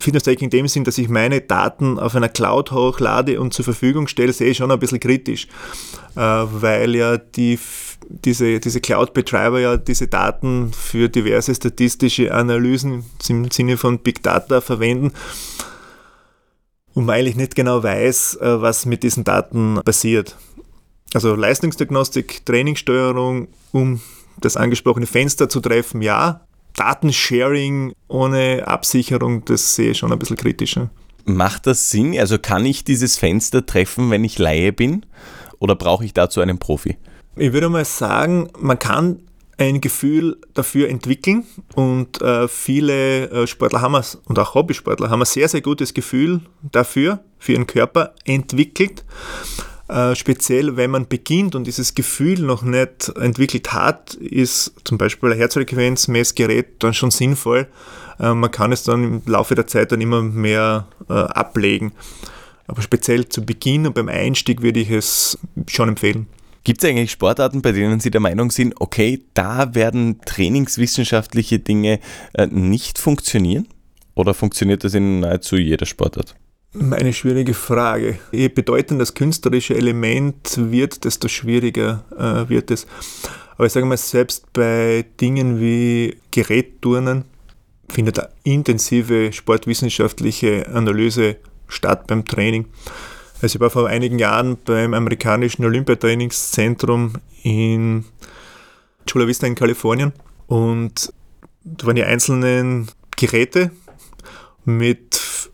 Fitness-Tracking in dem Sinn, dass ich meine Daten auf einer Cloud hochlade und zur Verfügung stelle, sehe ich schon ein bisschen kritisch, äh, weil ja die diese, diese Cloud-Betreiber ja diese Daten für diverse statistische Analysen im Sinne von Big Data verwenden und man eigentlich nicht genau weiß, äh, was mit diesen Daten passiert. Also Leistungsdiagnostik, Trainingssteuerung, um das angesprochene Fenster zu treffen, ja, Datensharing ohne Absicherung, das sehe ich schon ein bisschen kritischer. Macht das Sinn? Also kann ich dieses Fenster treffen, wenn ich Laie bin? Oder brauche ich dazu einen Profi? Ich würde mal sagen, man kann ein Gefühl dafür entwickeln und äh, viele äh, Sportler haben es und auch Hobbysportler haben ein sehr, sehr gutes Gefühl dafür, für ihren Körper entwickelt. Äh, speziell, wenn man beginnt und dieses Gefühl noch nicht entwickelt hat, ist zum Beispiel ein Herzfrequenzmessgerät dann schon sinnvoll. Äh, man kann es dann im Laufe der Zeit dann immer mehr äh, ablegen. Aber speziell zu Beginn und beim Einstieg würde ich es schon empfehlen. Gibt es eigentlich Sportarten, bei denen Sie der Meinung sind, okay, da werden trainingswissenschaftliche Dinge äh, nicht funktionieren? Oder funktioniert das in nahezu jeder Sportart? Eine schwierige Frage. Je bedeutender das künstlerische Element wird, desto schwieriger äh, wird es. Aber ich sage mal, selbst bei Dingen wie Gerätturnen findet eine intensive sportwissenschaftliche Analyse statt beim Training. Also ich war vor einigen Jahren beim amerikanischen Olympiatrainingszentrum in Chula Vista in Kalifornien und da waren die einzelnen Geräte mit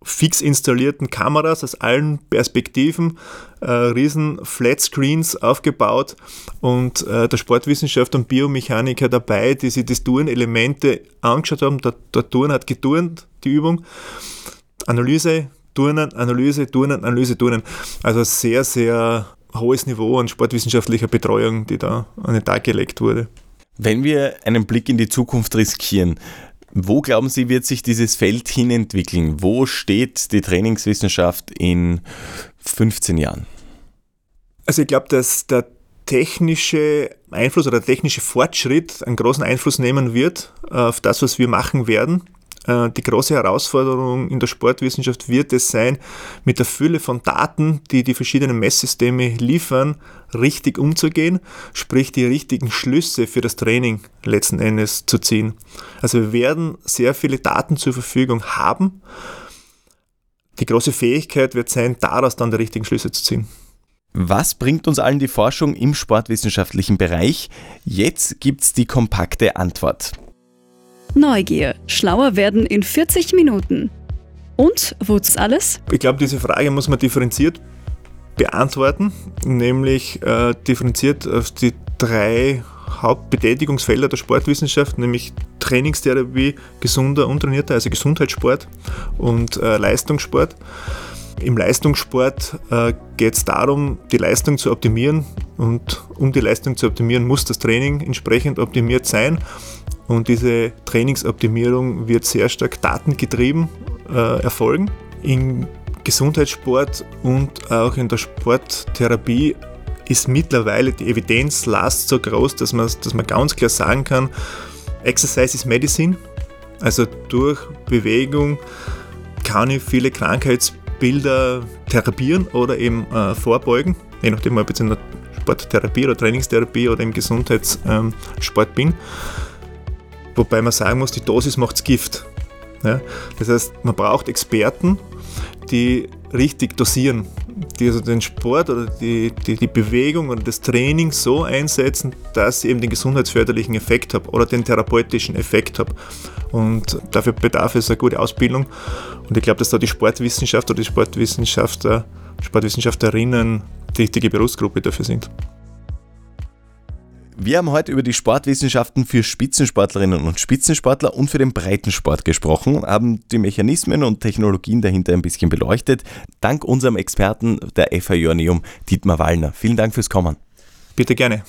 fix installierten Kameras aus allen Perspektiven, äh, riesen Flatscreens aufgebaut und äh, der Sportwissenschaftler und Biomechaniker dabei, die sich die Tourenelemente angeschaut haben. Der, der Touren hat geturnt, die Übung. Analyse, Turnen, Analyse, Turnen, Analyse, Turnen. Also sehr, sehr hohes Niveau an sportwissenschaftlicher Betreuung, die da an den Tag gelegt wurde. Wenn wir einen Blick in die Zukunft riskieren, wo glauben Sie, wird sich dieses Feld hinentwickeln? Wo steht die Trainingswissenschaft in 15 Jahren? Also ich glaube, dass der technische Einfluss oder der technische Fortschritt einen großen Einfluss nehmen wird auf das, was wir machen werden. Äh, die große Herausforderung in der Sportwissenschaft wird es sein, mit der Fülle von Daten, die die verschiedenen Messsysteme liefern, richtig umzugehen, sprich die richtigen Schlüsse für das Training letzten Endes zu ziehen. Also wir werden sehr viele Daten zur Verfügung haben. Die große Fähigkeit wird sein, daraus dann die richtigen Schlüsse zu ziehen. Was bringt uns allen die Forschung im sportwissenschaftlichen Bereich? Jetzt gibt es die kompakte Antwort. Neugier. Schlauer werden in 40 Minuten. Und wozu alles? Ich glaube, diese Frage muss man differenziert beantworten, nämlich äh, differenziert auf die drei Hauptbetätigungsfelder der Sportwissenschaft, nämlich Trainingstherapie, gesunder, untrainierter, also Gesundheitssport und äh, Leistungssport. Im Leistungssport äh, geht es darum, die Leistung zu optimieren und um die Leistung zu optimieren, muss das Training entsprechend optimiert sein. Und diese Trainingsoptimierung wird sehr stark datengetrieben äh, erfolgen. Im Gesundheitssport und auch in der Sporttherapie ist mittlerweile die Evidenzlast so groß, dass man, dass man ganz klar sagen kann, Exercise is Medicine. Also durch Bewegung kann ich viele Krankheitsbilder therapieren oder eben äh, vorbeugen, je nachdem, ob ich jetzt in der Sporttherapie oder Trainingstherapie oder im Gesundheitssport ähm, bin. Wobei man sagen muss, die Dosis macht's Gift. Ja? Das heißt, man braucht Experten, die richtig dosieren, die also den Sport oder die, die, die Bewegung oder das Training so einsetzen, dass sie eben den gesundheitsförderlichen Effekt hat oder den therapeutischen Effekt hat. Und dafür bedarf es eine gute Ausbildung. Und ich glaube, dass da die Sportwissenschaft oder die Sportwissenschaftler, Sportwissenschaftlerinnen die richtige Berufsgruppe dafür sind. Wir haben heute über die Sportwissenschaften für Spitzensportlerinnen und Spitzensportler und für den Breitensport gesprochen, haben die Mechanismen und Technologien dahinter ein bisschen beleuchtet. Dank unserem Experten der FH Joanneum, Dietmar Wallner. Vielen Dank fürs Kommen. Bitte gerne.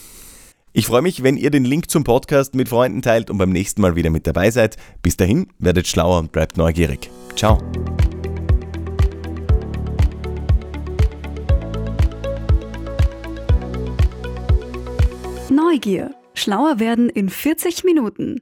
Ich freue mich, wenn ihr den Link zum Podcast mit Freunden teilt und beim nächsten Mal wieder mit dabei seid. Bis dahin, werdet schlauer und bleibt neugierig. Ciao. Neugier. Schlauer werden in 40 Minuten.